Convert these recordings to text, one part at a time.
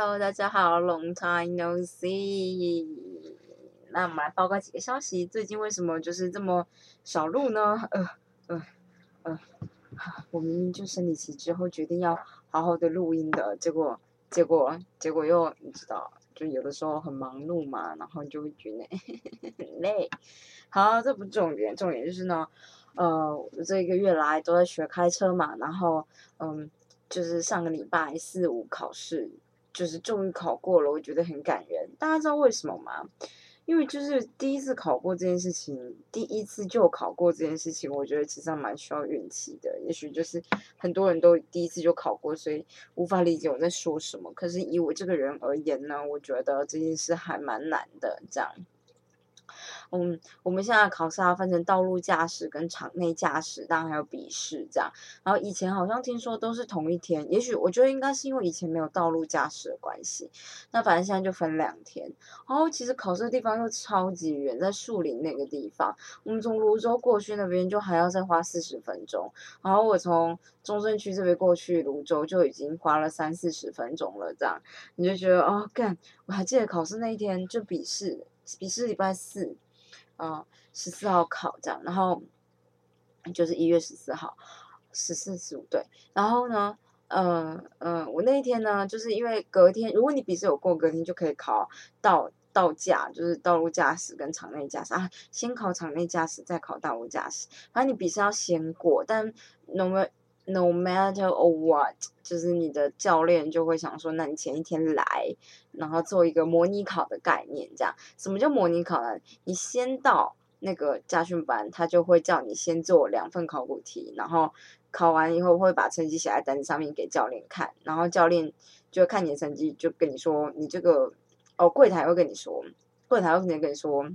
Hello，大家好，Long time no see。那我们来报告几个消息，最近为什么就是这么少录呢？呃呃呃，我明明就生理期之后决定要好好的录音的，结果结果结果又你知道，就有的时候很忙碌嘛，然后就会觉得 很累。好，这不重点，重点就是呢，呃，我这一个月来都在学开车嘛，然后嗯，就是上个礼拜四五考试。就是终于考过了，我觉得很感人。大家知道为什么吗？因为就是第一次考过这件事情，第一次就考过这件事情，我觉得其实蛮需要运气的。也许就是很多人都第一次就考过，所以无法理解我在说什么。可是以我这个人而言呢，我觉得这件事还蛮难的，这样。嗯，我们现在考试要分成道路驾驶跟场内驾驶，当然还有笔试这样。然后以前好像听说都是同一天，也许我觉得应该是因为以前没有道路驾驶的关系。那反正现在就分两天。然后其实考试的地方又超级远，在树林那个地方，我们从泸州过去那边就还要再花四十分钟。然后我从中正区这边过去泸州就已经花了三四十分钟了，这样你就觉得哦，干！我还记得考试那一天就笔试，笔试礼拜四。嗯，十四号考这样，然后就是一月十四号，十四十五对，然后呢，嗯嗯，我那一天呢，就是因为隔天，如果你笔试有过，隔天就可以考道道驾，就是道路驾驶跟场内驾驶啊，先考场内驾驶，再考道路驾驶，反正你笔试要先过，但能不能 no matter what，就是你的教练就会想说，那你前一天来。然后做一个模拟考的概念，这样什么叫模拟考呢？你先到那个家训班，他就会叫你先做两份考古题，然后考完以后会把成绩写在单子上面给教练看，然后教练就看你的成绩，就跟你说你这个哦，柜台会跟你说，柜台会直接跟你说，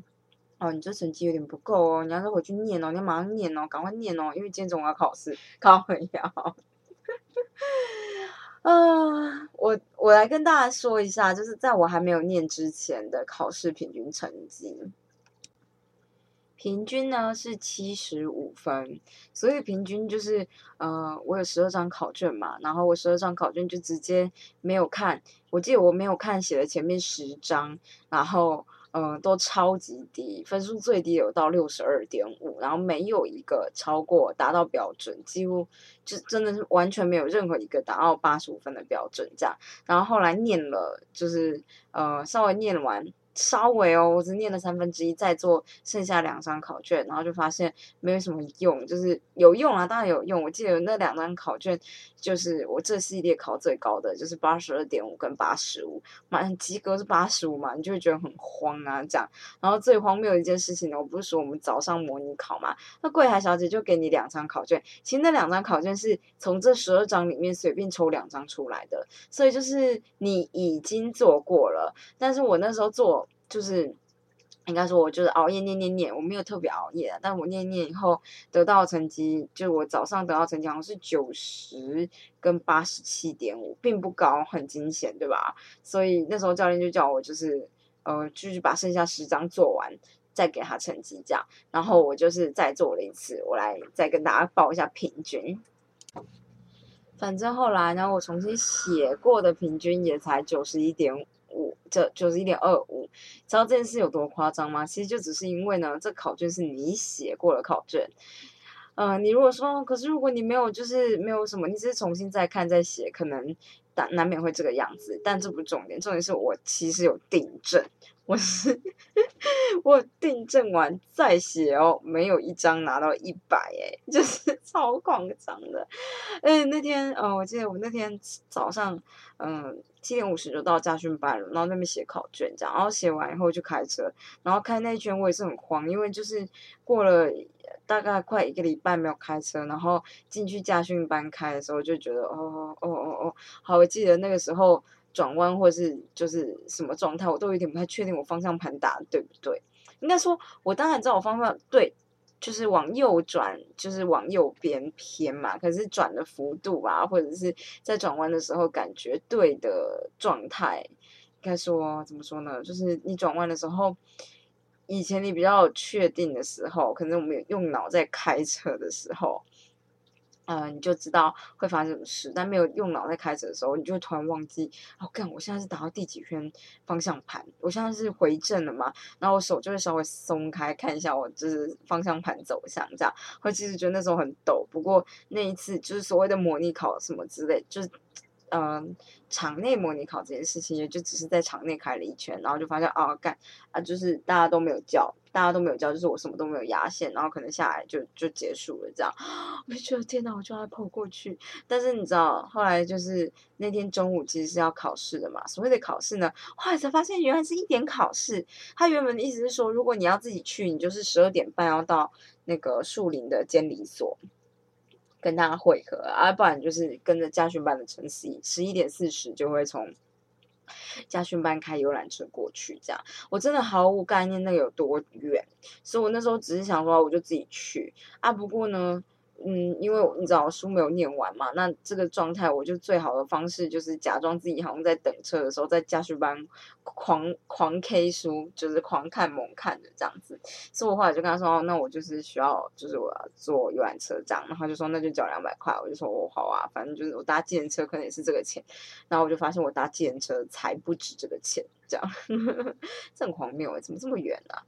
哦，你这成绩有点不够哦，你要是回去念哦，你要马上念哦，赶快念哦，因为今天中午要考试，考很要。啊，我我来跟大家说一下，就是在我还没有念之前的考试平均成绩，平均呢是七十五分，所以平均就是呃，我有十二张考卷嘛，然后我十二张考卷就直接没有看，我记得我没有看写了前面十张，然后。嗯，都超级低，分数最低有到六十二点五，然后没有一个超过达到标准，几乎就真的是完全没有任何一个达到八十五分的标准这样。然后后来念了，就是呃稍微念完。稍微哦，我只念了三分之一，再做剩下两张考卷，然后就发现没有什么用，就是有用啊，当然有用。我记得那两张考卷就是我这系列考最高的，就是八十二点五跟八十五，满及格是八十五嘛，你就会觉得很慌啊这样。然后最荒谬一件事情呢，我不是说我们早上模拟考嘛，那柜台小姐就给你两张考卷，其实那两张考卷是从这十二张里面随便抽两张出来的，所以就是你已经做过了，但是我那时候做。就是应该说，我就是熬夜念念念，我没有特别熬夜，但我念念以后得到成绩，就我早上得到成绩好像是九十跟八十七点五，并不高，很惊险，对吧？所以那时候教练就叫我就是呃，就是把剩下十张做完，再给他成绩这样。然后我就是再做了一次，我来再跟大家报一下平均。反正后来呢，我重新写过的平均也才九十一点。五这九十一点二五，知道这件事有多夸张吗？其实就只是因为呢，这考卷是你写过的考卷。嗯，你如果说，可是如果你没有，就是没有什么，你只是重新再看再写，可能难难免会这个样子。但这不是重点，重点是我其实有订正，我是 我订正完再写哦，没有一张拿到一百哎，就是 超夸张的。哎，那天呃，我记得我那天早上嗯。七点五十就到家训班了，然后那边写考卷这样，然后写完以后就开车，然后开那一圈我也是很慌，因为就是过了大概快一个礼拜没有开车，然后进去家训班开的时候就觉得哦哦哦哦哦，好，我记得那个时候转弯或是就是什么状态，我都有点不太确定我方向盘打对不对，应该说我当然知道我方向对。就是往右转，就是往右边偏嘛。可是转的幅度啊，或者是在转弯的时候感觉对的状态，应该说怎么说呢？就是你转弯的时候，以前你比较确定的时候，可能我们用脑在开车的时候，嗯，你就知道会发生什么事，但没有用脑在开车的时候，你就会突然忘记。哦，干，我现在是打到第几圈方向盘？我现在是回正了嘛？然后我手就会稍微松开，看一下我就是方向盘走向这样。我其实觉得那时候很抖，不过那一次就是所谓的模拟考什么之类，就是。嗯，场内模拟考这件事情，也就只是在场内开了一圈，然后就发现啊，干啊，就是大家都没有叫，大家都没有交，就是我什么都没有压线，然后可能下来就就结束了这样。我就觉得天哪，我就要跑过去。但是你知道，后来就是那天中午其实是要考试的嘛，所谓的考试呢，后来才发现原来是一点考试。他原本的意思是说，如果你要自己去，你就是十二点半要到那个树林的监理所。跟他会合啊，不然就是跟着家训班的晨曦，十一点四十就会从家训班开游览车过去。这样，我真的毫无概念那个有多远，所以我那时候只是想说，我就自己去啊。不过呢。嗯，因为你知道书没有念完嘛，那这个状态，我就最好的方式就是假装自己好像在等车的时候，在家训班狂狂 K 书，就是狂看猛看的这样子。所以我后来就跟他说，那我就是需要，就是我要坐游览车这样，然后他就说那就交两百块，我就说哦好啊，反正就是我搭计程车可能也是这个钱，然后我就发现我搭计程车才不止这个钱，这样，这很荒谬怎么这么远啊？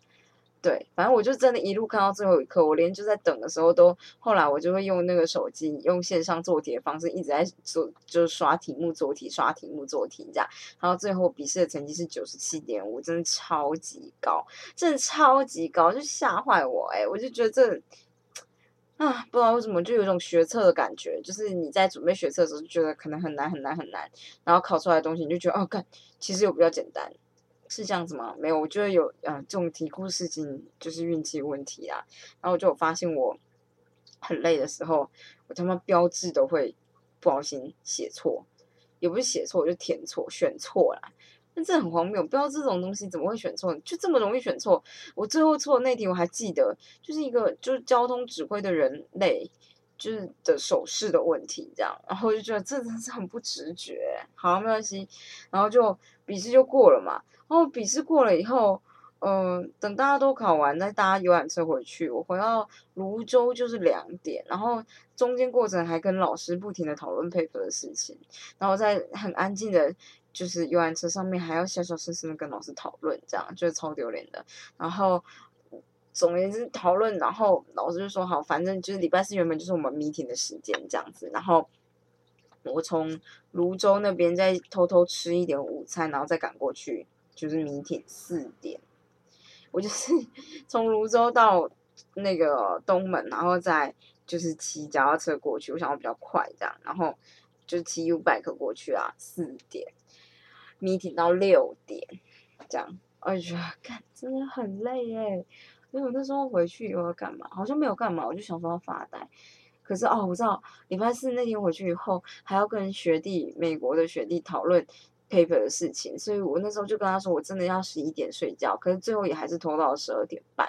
对，反正我就真的一路看到最后一刻，我连就在等的时候都，后来我就会用那个手机，用线上做题的方式一直在做，就是刷题目做题，刷题目做题这样，然后最后笔试的成绩是九十七点五，真的超级高，真的超级高，就吓坏我哎，我就觉得这啊，不知道为什么就有一种学测的感觉，就是你在准备学测的时候就觉得可能很难很难很难，然后考出来的东西你就觉得哦，看其实又比较简单。是这样子吗？没有，我觉得有，呃，这种题库事情就是运气问题啊。然后我就发现我很累的时候，我他妈标志都会不小心写错，也不是写错，我就填错、选错了。那这很荒谬，不知道这种东西怎么会选错，就这么容易选错。我最后错的那题我还记得，就是一个就是交通指挥的人类。就是的手势的问题，这样，然后就觉得这真是很不直觉。好，没关系，然后就笔试就过了嘛。然后笔试过了以后，嗯，等大家都考完，再搭游览车回去。我回到泸州就是两点，然后中间过程还跟老师不停的讨论 paper 的事情，然后在很安静的，就是游览车上面还要小小声声的跟老师讨论，这样就是超丢脸的。然后。总而言之，讨论，然后老师就说好，反正就是礼拜四原本就是我们 meeting 的时间这样子。然后我从泸州那边再偷偷吃一点午餐，然后再赶过去，就是 meeting 四点。我就是 从泸州到那个东门，然后再就是骑脚踏车过去，我想要比较快这样。然后就骑 U bike 过去啊，四点 meeting 到六点这样。我觉得，看真的很累耶。因为我那时候回去又要干嘛？好像没有干嘛，我就想说要发呆。可是哦，我知道礼拜四那天回去以后，还要跟学弟美国的学弟讨论 paper 的事情，所以我那时候就跟他说，我真的要十一点睡觉。可是最后也还是拖到了十二点半。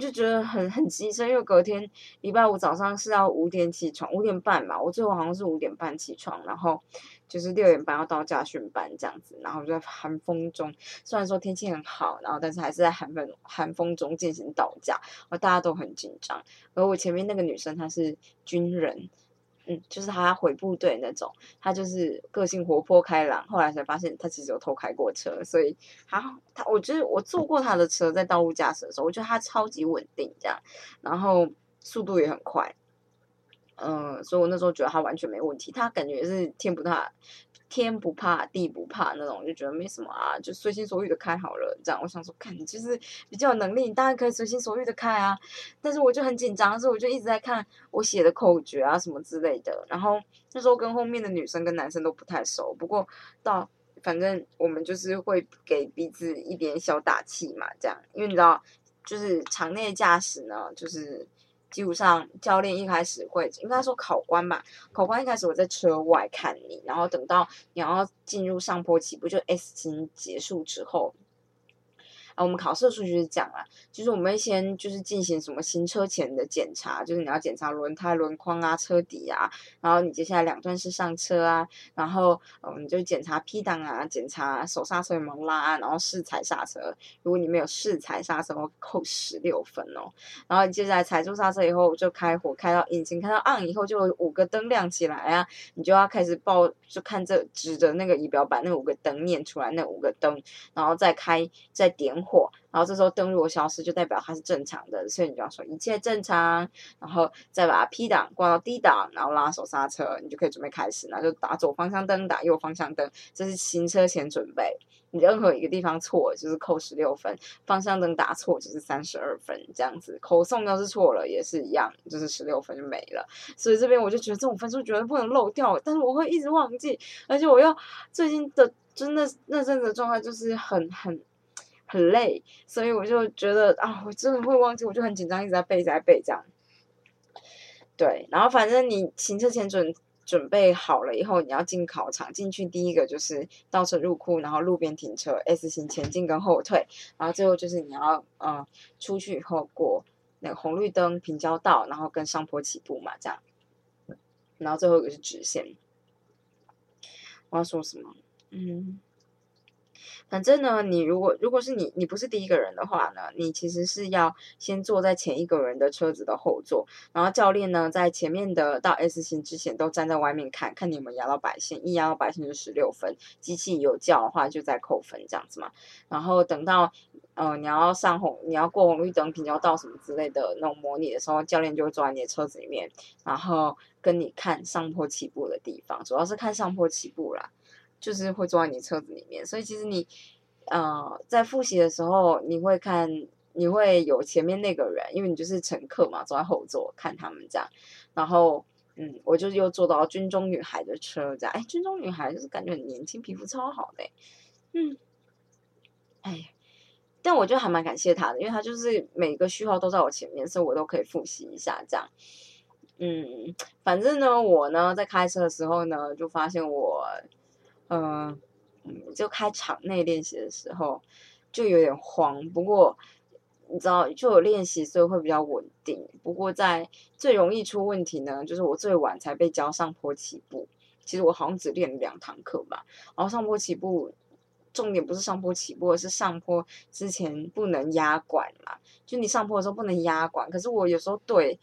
就觉得很很急车，因为隔天礼拜五早上是要五点起床，五点半吧，我最后好像是五点半起床，然后就是六点半要到驾训班这样子，然后就在寒风中，虽然说天气很好，然后但是还是在寒风寒风中进行倒驾，而大家都很紧张，而我前面那个女生她是军人。嗯，就是他回部队那种，他就是个性活泼开朗。后来才发现他其实有偷开过车，所以他他，我觉得我坐过他的车，在道路驾驶的时候，我觉得他超级稳定，这样，然后速度也很快。嗯，所以我那时候觉得他完全没问题，他感觉是天不怕天不怕地不怕那种，就觉得没什么啊，就随心所欲的开好了。这样，我想说，看你就是比较有能力，你当然可以随心所欲的开啊。但是我就很紧张，所以我就一直在看我写的口诀啊什么之类的。然后那时候跟后面的女生跟男生都不太熟，不过到反正我们就是会给彼此一点小打气嘛，这样，因为你知道，就是场内驾驶呢，就是。基本上，教练一开始会应该说考官吧，考官一开始我在车外看你，然后等到你要进入上坡起步，就 S 型结束之后，啊，我们考试的数学是讲啊，就是我们先就是进行什么行车前的检查，就是你要检查轮胎、轮框啊、车底啊，然后你接下来两段式上车啊，然后嗯，就检查 P 档啊，检查手刹车有没有拉，然后试踩刹车，如果你没有试踩刹车，会扣十六分哦。然后你接下来踩住刹车以后，就开火，开到引擎开到 on 以后，就有五个灯亮起来啊，你就要开始报，就看这指着那个仪表板那五个灯念出来那五个灯，然后再开再点火火，然后这时候灯如果消失，就代表它是正常的，所以你就要说一切正常，然后再把 P 档挂到 D 档，然后拉手刹车，你就可以准备开始，那就打左方向灯，打右方向灯，这是行车前准备。你任何一个地方错就是扣十六分，方向灯打错就是三十二分，这样子口送要是错了也是一样，就是十六分就没了。所以这边我就觉得这种分数绝对不能漏掉，但是我会一直忘记，而且我要最近的真的那阵子状态就是很很很累，所以我就觉得啊，我真的会忘记，我就很紧张，一直在背，在背这样。对，然后反正你行车前准。准备好了以后，你要进考场。进去第一个就是倒车入库，然后路边停车，S 型前进跟后退，然后最后就是你要嗯出去以后过那个红绿灯平交道，然后跟上坡起步嘛，这样。然后最后一个是直线。我要说什么？嗯。反正呢，你如果如果是你，你不是第一个人的话呢，你其实是要先坐在前一个人的车子的后座，然后教练呢在前面的到 S 型之前都站在外面看看你们压到白线，一压到白线就十六分，机器有叫的话就再扣分这样子嘛。然后等到呃你要上红，你要过红绿灯、平交道什么之类的那种模拟的时候，教练就会坐在你的车子里面，然后跟你看上坡起步的地方，主要是看上坡起步啦。就是会坐在你车子里面，所以其实你，呃，在复习的时候，你会看，你会有前面那个人，因为你就是乘客嘛，坐在后座看他们这样。然后，嗯，我就又坐到军中女孩的车这样，哎，军中女孩就是感觉很年轻，皮肤超好的，嗯，哎，但我就还蛮感谢他的，因为他就是每个序号都在我前面，所以我都可以复习一下这样。嗯，反正呢，我呢在开车的时候呢，就发现我。嗯，就开场内练习的时候就有点慌，不过你知道就有练习，所以会比较稳定。不过在最容易出问题呢，就是我最晚才被教上坡起步。其实我好像只练了两堂课吧。然后上坡起步，重点不是上坡起步，而是上坡之前不能压管嘛。就你上坡的时候不能压管，可是我有时候对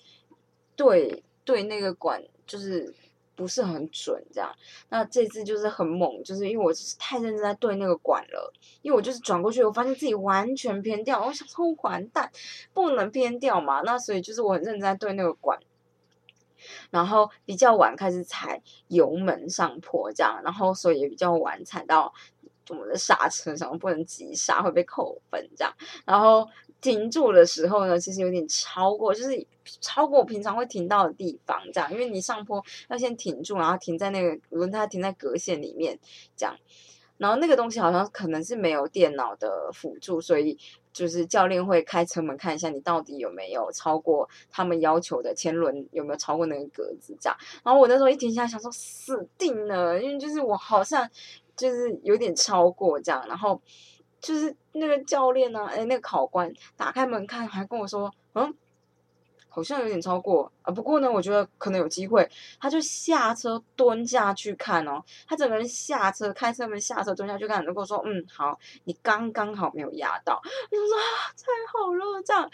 对对那个管就是。不是很准，这样。那这次就是很猛，就是因为我是太认真在对那个管了，因为我就是转过去，我发现自己完全偏掉，我想说完蛋，不能偏掉嘛。那所以就是我很认真在对那个管，然后比较晚开始踩油门上坡，这样，然后所以也比较晚踩到我们的刹车上，不能急刹会被扣分，这样，然后。停住的时候呢，其实有点超过，就是超过我平常会停到的地方，这样，因为你上坡要先停住，然后停在那个轮胎停在格线里面，这样，然后那个东西好像可能是没有电脑的辅助，所以就是教练会开车门看一下你到底有没有超过他们要求的前轮有没有超过那个格子，这样，然后我那时候一停下想说死定了，因为就是我好像就是有点超过这样，然后。就是那个教练呢，哎，那个考官打开门看，还跟我说，嗯，好像有点超过啊。不过呢，我觉得可能有机会，他就下车蹲下去看哦。他整个人下车，开车门下车蹲下去看，如果说，嗯，好，你刚刚好没有压到，我说啊，太好了，这样。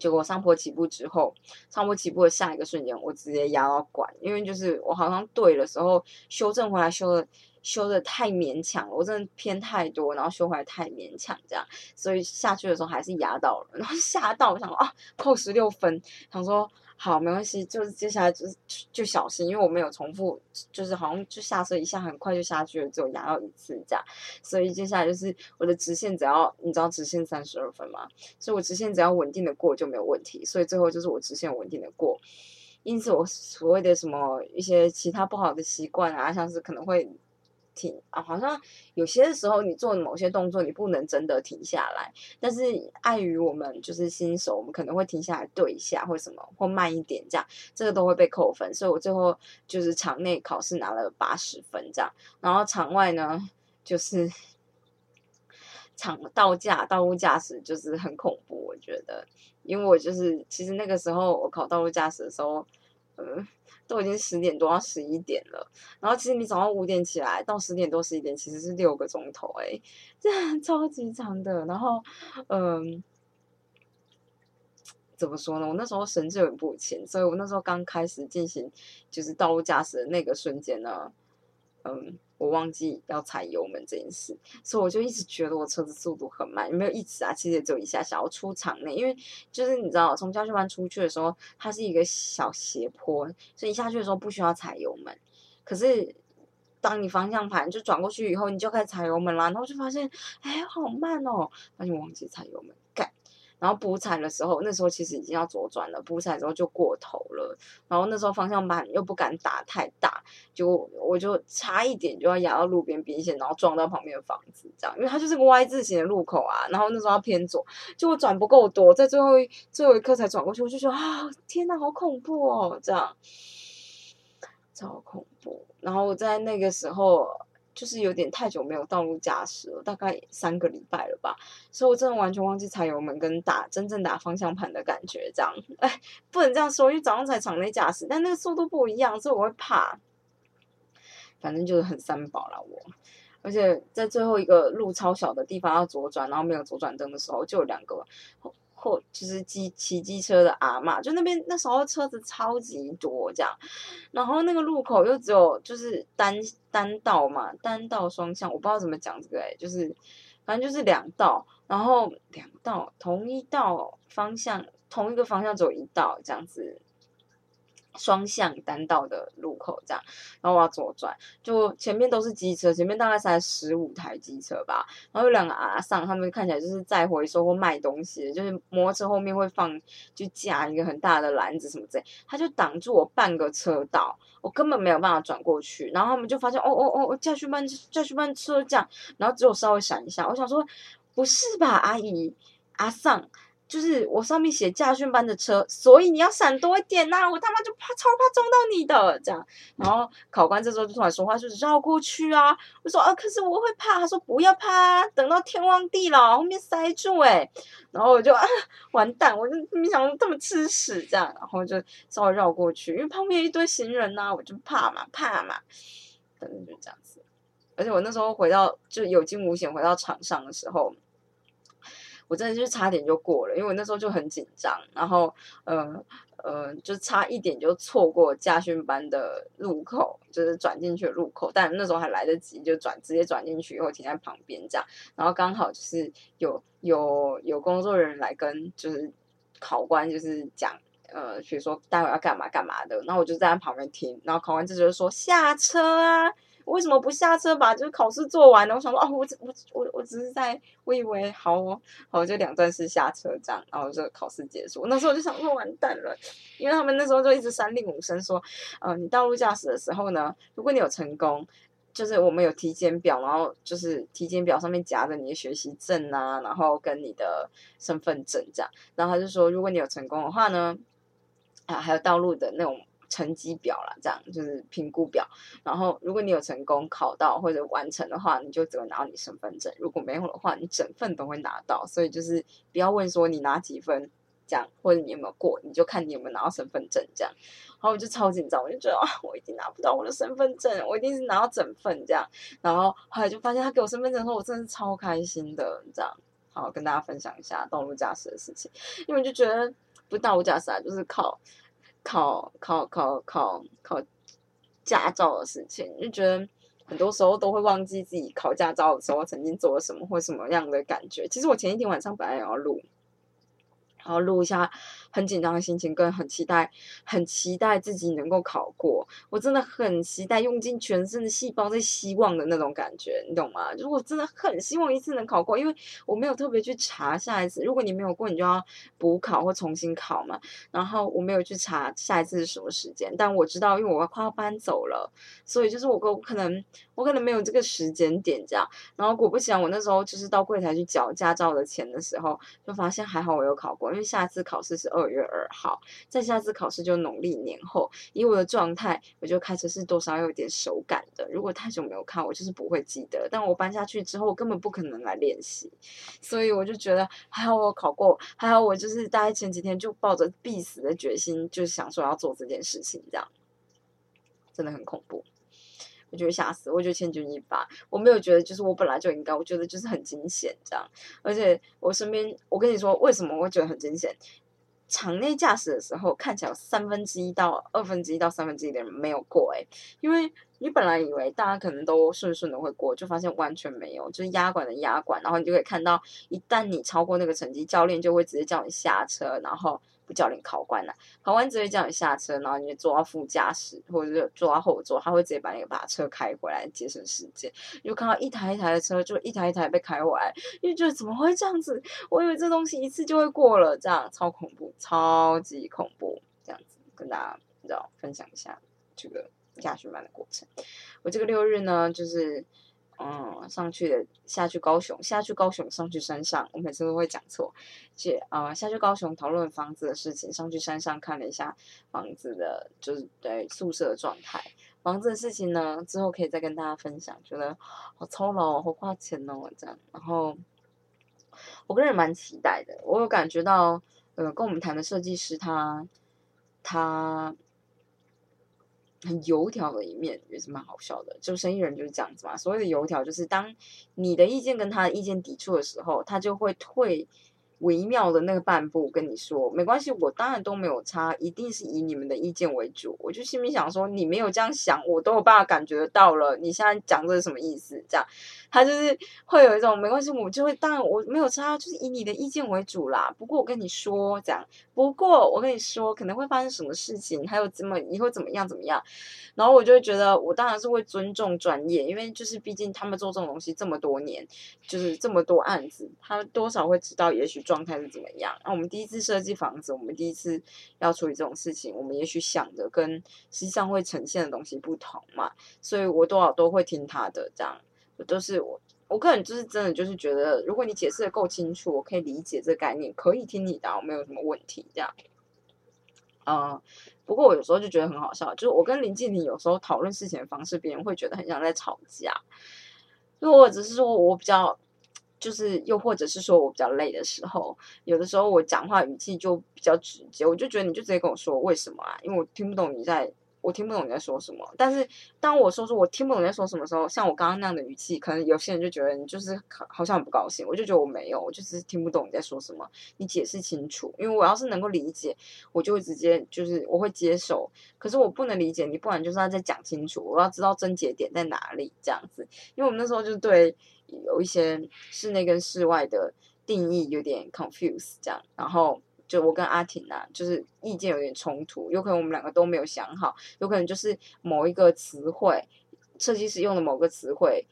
结果上坡起步之后，上坡起步的下一个瞬间，我直接压到管，因为就是我好像对的时候修正回来修的修的太勉强了，我真的偏太多，然后修回来太勉强，这样，所以下去的时候还是压到了，然后吓到，我想啊，扣十六分，想说。好，没关系，就是接下来就是就小心，因为我没有重复，就是好像就下车一下很快就下去了，只有压到一次这样，所以接下来就是我的直线只要你知道直线三十二分吗？所以我直线只要稳定的过就没有问题，所以最后就是我直线稳定的过，因此我所谓的什么一些其他不好的习惯啊，像是可能会。停啊，好像有些时候你做某些动作，你不能真的停下来。但是碍于我们就是新手，我们可能会停下来对一下，或什么，或慢一点这样，这个都会被扣分。所以我最后就是场内考试拿了八十分这样，然后场外呢就是场道驾道路驾驶就是很恐怖，我觉得，因为我就是其实那个时候我考道路驾驶的时候，嗯，都已经十点多到十一点了，然后其实你早上五点起来到十点多十一点其实是六个钟头，哎，这超级长的，然后嗯。怎么说呢？我那时候神志很不清，所以我那时候刚开始进行就是道路驾驶的那个瞬间呢，嗯，我忘记要踩油门这件事，所以我就一直觉得我车子速度很慢，没有一直啊？其实也只有一下想要出场内，因为就是你知道，从教训班出去的时候，它是一个小斜坡，所以一下去的时候不需要踩油门。可是当你方向盘就转过去以后，你就开始踩油门啦，然后就发现，哎，好慢哦，发现忘记踩油门，然后补踩的时候，那时候其实已经要左转了，补踩之后就过头了。然后那时候方向盘又不敢打太大，就我就差一点就要压到路边边线，然后撞到旁边的房子，这样，因为它就是个 Y 字形的路口啊。然后那时候要偏左，就我转不够多，在最后最后一刻才转过去，我就觉得啊，天哪，好恐怖哦，这样，超恐怖。然后在那个时候。就是有点太久没有道路驾驶了，大概三个礼拜了吧，所以我真的完全忘记踩油门跟打真正打方向盘的感觉。这样，哎，不能这样说，因为早上才场内驾驶，但那个速度不一样，所以我会怕。反正就是很三宝了我，而且在最后一个路超小的地方要左转，然后没有左转灯的时候，就有两个。或就是机骑机车的阿妈，就那边那时候车子超级多这样，然后那个路口又只有就是单单道嘛，单道双向，我不知道怎么讲这个哎，就是反正就是两道，然后两道同一道方向，同一个方向走一道这样子。双向单道的路口这样，然后我要左转，就前面都是机车，前面大概才十五台机车吧，然后有两个阿上，他们看起来就是在回收或卖东西，就是摩托车后面会放就架一个很大的篮子什么之类，他就挡住我半个车道，我根本没有办法转过去，然后他们就发现哦哦哦，驾训班驾训班车这样，然后只有稍微闪一下，我想说不是吧，阿姨阿上。就是我上面写驾训班的车，所以你要闪多一点呐！我他妈就怕超怕撞到你的这样。然后考官这时候就突然说话，就是绕过去啊。我说啊，可是我会怕。他说不要怕，等到天荒地老，后面塞住哎。然后我就啊，完蛋，我就没想到这么吃屎这样。然后就稍微绕过去，因为旁边一堆行人呐，我就怕嘛，怕嘛。反正就这样子。而且我那时候回到就有惊无险回到场上的时候。我真的就是差点就过了，因为我那时候就很紧张，然后呃呃，就差一点就错过驾训班的路口，就是转进去的路口，但那时候还来得及，就转直接转进去以后停在旁边这样，然后刚好就是有有有工作人员来跟就是考官就是讲，呃，比如说待会要干嘛干嘛的，然后我就在旁边听，然后考官这就说下车啊。为什么不下车把就是考试做完呢？我想说哦，我我我我只是在，我以为好哦，好就两段式下车这样，然后就考试结束。那时候我就想说完蛋了，因为他们那时候就一直三令五申说，呃，你道路驾驶的时候呢，如果你有成功，就是我们有体检表，然后就是体检表上面夹着你的学习证啊，然后跟你的身份证这样，然后他就说，如果你有成功的话呢，啊，还有道路的那种。成绩表啦，这样就是评估表。然后，如果你有成功考到或者完成的话，你就只会拿到你身份证；如果没有的话，你整份都会拿到。所以就是不要问说你拿几分，这样或者你有没有过，你就看你有没有拿到身份证这样。然后我就超紧张，我就觉得啊，我一定拿不到我的身份证，我一定是拿到整份这样。然后后来就发现他给我身份证的时候，我真的是超开心的，这样。好，跟大家分享一下道路驾驶的事情，因为我就觉得不道路驾驶啊，就是靠。考考考考考驾照的事情，就觉得很多时候都会忘记自己考驾照的时候曾经做了什么或什么样的感觉。其实我前一天晚上本来也要录。然后录一下很紧张的心情，跟很期待、很期待自己能够考过。我真的很期待，用尽全身的细胞在希望的那种感觉，你懂吗？如果真的很希望一次能考过，因为我没有特别去查下一次。如果你没有过，你就要补考或重新考嘛。然后我没有去查下一次是什么时间，但我知道，因为我快要搬走了，所以就是我我可能我可能没有这个时间点这样。然后果不其然，我那时候就是到柜台去缴驾照的钱的时候，就发现还好我有考过。因为下一次考试是二二月二号，再下次考试就农历年后。以我的状态，我就开车是多少有点手感的。如果太久没有看，我就是不会记得。但我搬下去之后，根本不可能来练习，所以我就觉得还好我考过，还好我就是大概前几天就抱着必死的决心，就想说要做这件事情，这样真的很恐怖。我觉得吓死，我觉得千钧一发，我没有觉得就是我本来就应该，我觉得就是很惊险这样。而且我身边，我跟你说为什么我会觉得很惊险？场内驾驶的时候，看起来有三分之一到二分之一到三分之一的人没有过诶，因为你本来以为大家可能都顺顺的会过，就发现完全没有，就是压管的压管，然后你就可以看到，一旦你超过那个成绩，教练就会直接叫你下车，然后。教练考官呐，考官直接叫你下车，然后你就坐到副驾驶或者是坐到后座，他会直接把那个把车开回来，节省时间。就看到一台一台的车，就一台一台被开回来，因为觉得怎么会这样子？我以为这东西一次就会过了，这样超恐怖，超级恐怖，这样子跟大家你知道分享一下这个驾训班的过程。我这个六日呢，就是。嗯，上去的下去高雄，下去高雄上去山上，我每次都会讲错。去啊，下去高雄讨论房子的事情，上去山上看了一下房子的，就是对宿舍的状态。房子的事情呢，之后可以再跟大家分享。觉得好操劳，好花钱哦，这样。然后我个人蛮期待的，我有感觉到，呃，跟我们谈的设计师他他。很油条的一面也是蛮好笑的，就生意人就是这样子嘛。所谓的油条，就是当你的意见跟他的意见抵触的时候，他就会退。微妙的那个半步跟你说没关系，我当然都没有差，一定是以你们的意见为主。我就心里想说，你没有这样想，我都有办法感觉得到了。你现在讲这是什么意思？这样，他就是会有一种没关系，我就会当然我没有差，就是以你的意见为主啦。不过我跟你说这样，不过我跟你说可能会发生什么事情，还有怎么以后怎么样怎么样。然后我就会觉得，我当然是会尊重专业，因为就是毕竟他们做这种东西这么多年，就是这么多案子，他多少会知道，也许。状态是怎么样？那我们第一次设计房子，我们第一次要处理这种事情，我们也许想的跟实际上会呈现的东西不同嘛，所以我多少都会听他的，这样我都是我我个人就是真的就是觉得，如果你解释的够清楚，我可以理解这个概念，可以听你的，我没有什么问题，这样。嗯，不过我有时候就觉得很好笑，就是我跟林静婷有时候讨论事情的方式，别人会觉得很像在吵架，如果只是说我比较。就是又或者是说我比较累的时候，有的时候我讲话语气就比较直接，我就觉得你就直接跟我说为什么啊？因为我听不懂你在，我听不懂你在说什么。但是当我说出我听不懂你在说什么时候，像我刚刚那样的语气，可能有些人就觉得你就是好像很不高兴。我就觉得我没有，我就是听不懂你在说什么，你解释清楚。因为我要是能够理解，我就会直接就是我会接受。可是我不能理解你，不然就是要再讲清楚，我要知道症结点在哪里这样子。因为我们那时候就对。有一些室内跟室外的定义有点 confuse，这样，然后就我跟阿婷啊，就是意见有点冲突，有可能我们两个都没有想好，有可能就是某一个词汇，设计师用的某个词汇，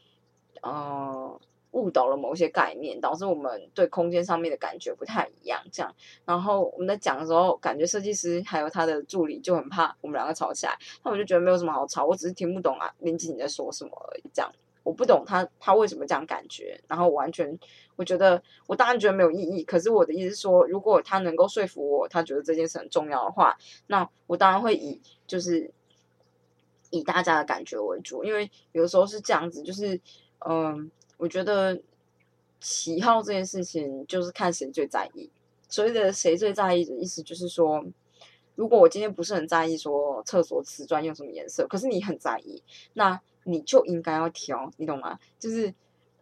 呃，误导了某些概念，导致我们对空间上面的感觉不太一样，这样，然后我们在讲的时候，感觉设计师还有他的助理就很怕我们两个吵起来，那我就觉得没有什么好吵，我只是听不懂啊林静你在说什么而已，这样。我不懂他他为什么这样感觉，然后完全我觉得我当然觉得没有意义。可是我的意思是说，如果他能够说服我，他觉得这件事很重要的话，那我当然会以就是以大家的感觉为主，因为有的时候是这样子，就是嗯，我觉得喜好这件事情就是看谁最在意。所谓的谁最在意的意思就是说，如果我今天不是很在意说厕所瓷砖用什么颜色，可是你很在意，那。你就应该要挑，你懂吗？就是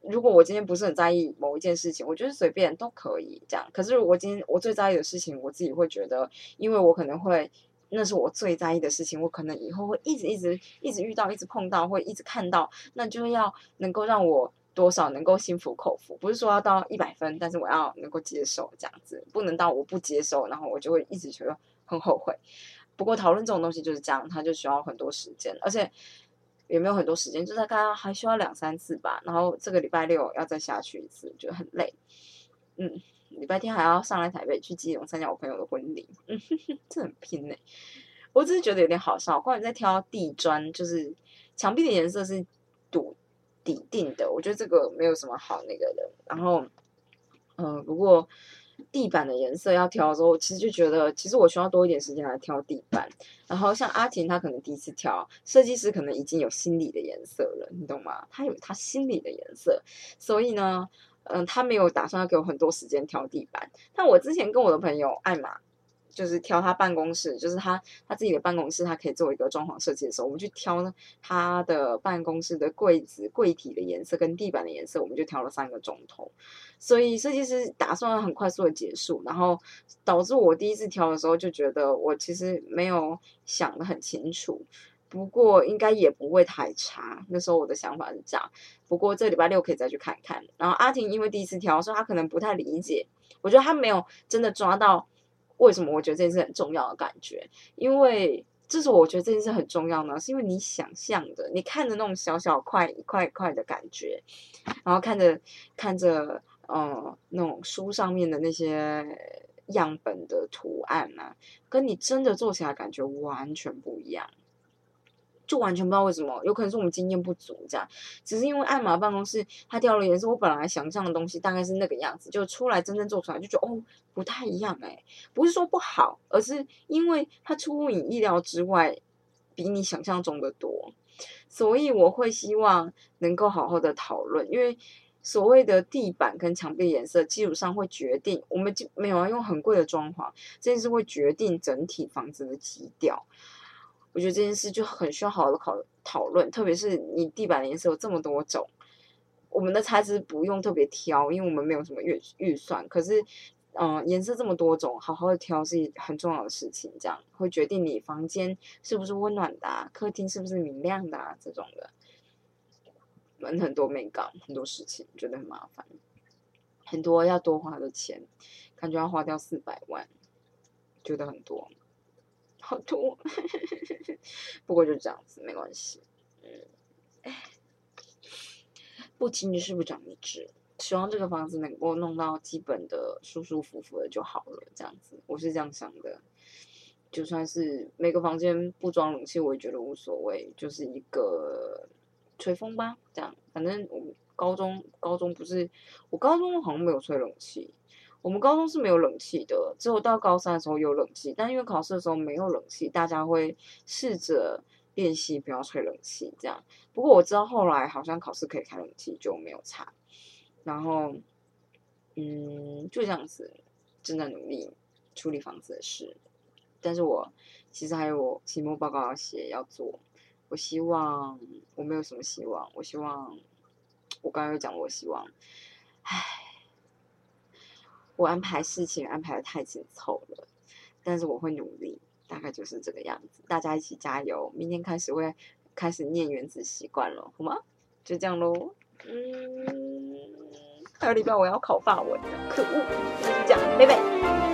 如果我今天不是很在意某一件事情，我觉得随便都可以这样。可是如果今天我最在意的事情，我自己会觉得，因为我可能会那是我最在意的事情，我可能以后会一直一直一直遇到，一直碰到，会一直看到，那就要能够让我多少能够心服口服，不是说要到一百分，但是我要能够接受这样子，不能到我不接受，然后我就会一直觉得很后悔。不过讨论这种东西就是这样，它就需要很多时间，而且。也没有很多时间，就大概还需要两三次吧。然后这个礼拜六要再下去一次，就很累。嗯，礼拜天还要上来台北去基隆参加我朋友的婚礼。嗯，这很拼呢。我只是觉得有点好笑。刚才在挑地砖，就是墙壁的颜色是笃底定的，我觉得这个没有什么好那个的。然后，嗯，不过地板的颜色要挑的时候，我其实就觉得其实我需要多一点时间来挑地板。然后像阿婷，她可能第一次挑，设计师可能已经有心理的颜色了，你懂吗？他有他心理的颜色，所以呢，嗯，他没有打算要给我很多时间挑地板。但我之前跟我的朋友艾玛。就是挑他办公室，就是他他自己的办公室，他可以做一个装潢设计的时候，我们去挑呢他的办公室的柜子柜体的颜色跟地板的颜色，我们就挑了三个钟头。所以设计师打算很快速的结束，然后导致我第一次挑的时候就觉得我其实没有想的很清楚，不过应该也不会太差。那时候我的想法是这样，不过这礼拜六可以再去看看。然后阿婷因为第一次挑，所以他可能不太理解，我觉得他没有真的抓到。为什么我觉得这件事很重要的感觉？因为这是我觉得这件事很重要呢，是因为你想象的，你看着那种小小块一块一块的感觉，然后看着看着，呃，那种书上面的那些样本的图案呢，跟你真的做起来感觉完全不一样。就完全不知道为什么，有可能是我们经验不足这样。只是因为艾玛办公室它掉了颜色，我本来想象的东西大概是那个样子，就出来真正做出来就觉得哦不太一样哎，不是说不好，而是因为它出乎你意料之外，比你想象中的多。所以我会希望能够好好的讨论，因为所谓的地板跟墙壁颜色基础上会决定，我们就没有要用很贵的装潢，这件事会决定整体房子的基调。我觉得这件事就很需要好好的考讨论，特别是你地板的颜色有这么多种，我们的材质不用特别挑，因为我们没有什么预预算。可是，嗯，颜色这么多种，好好的挑是很重要的事情，这样会决定你房间是不是温暖的，客厅是不是明亮的这种的。门很多没搞，很多事情觉得很麻烦，很多要多花的钱，感觉要花掉四百万，觉得很多。好多，不过就这样子，没关系。嗯，哎，不轻之事不长一智，希望这个房子能够弄到基本的舒舒服服的就好了。这样子，我是这样想的。就算是每个房间不装冷气，我也觉得无所谓，就是一个吹风吧。这样，反正我高中高中不是，我高中好像没有吹冷气。我们高中是没有冷气的，只有到高三的时候有冷气，但因为考试的时候没有冷气，大家会试着练习不要吹冷气这样。不过我知道后来好像考试可以开冷气，就没有差。然后，嗯，就这样子，正在努力处理房子的事。但是我其实还有期末报告要写要做。我希望我没有什么希望，我希望我刚刚有讲，我希望，唉。我安排事情安排的太紧凑了，但是我会努力，大概就是这个样子。大家一起加油，明天开始会开始念原子习惯了，好吗？就这样喽。嗯，还有礼拜我要考法文，可恶！就是这样，拜拜。